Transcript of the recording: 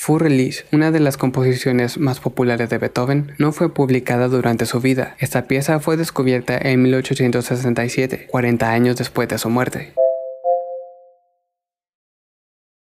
Für Elise, una de las composiciones más populares de Beethoven, no fue publicada durante su vida. Esta pieza fue descubierta en 1867, 40 años después de su muerte.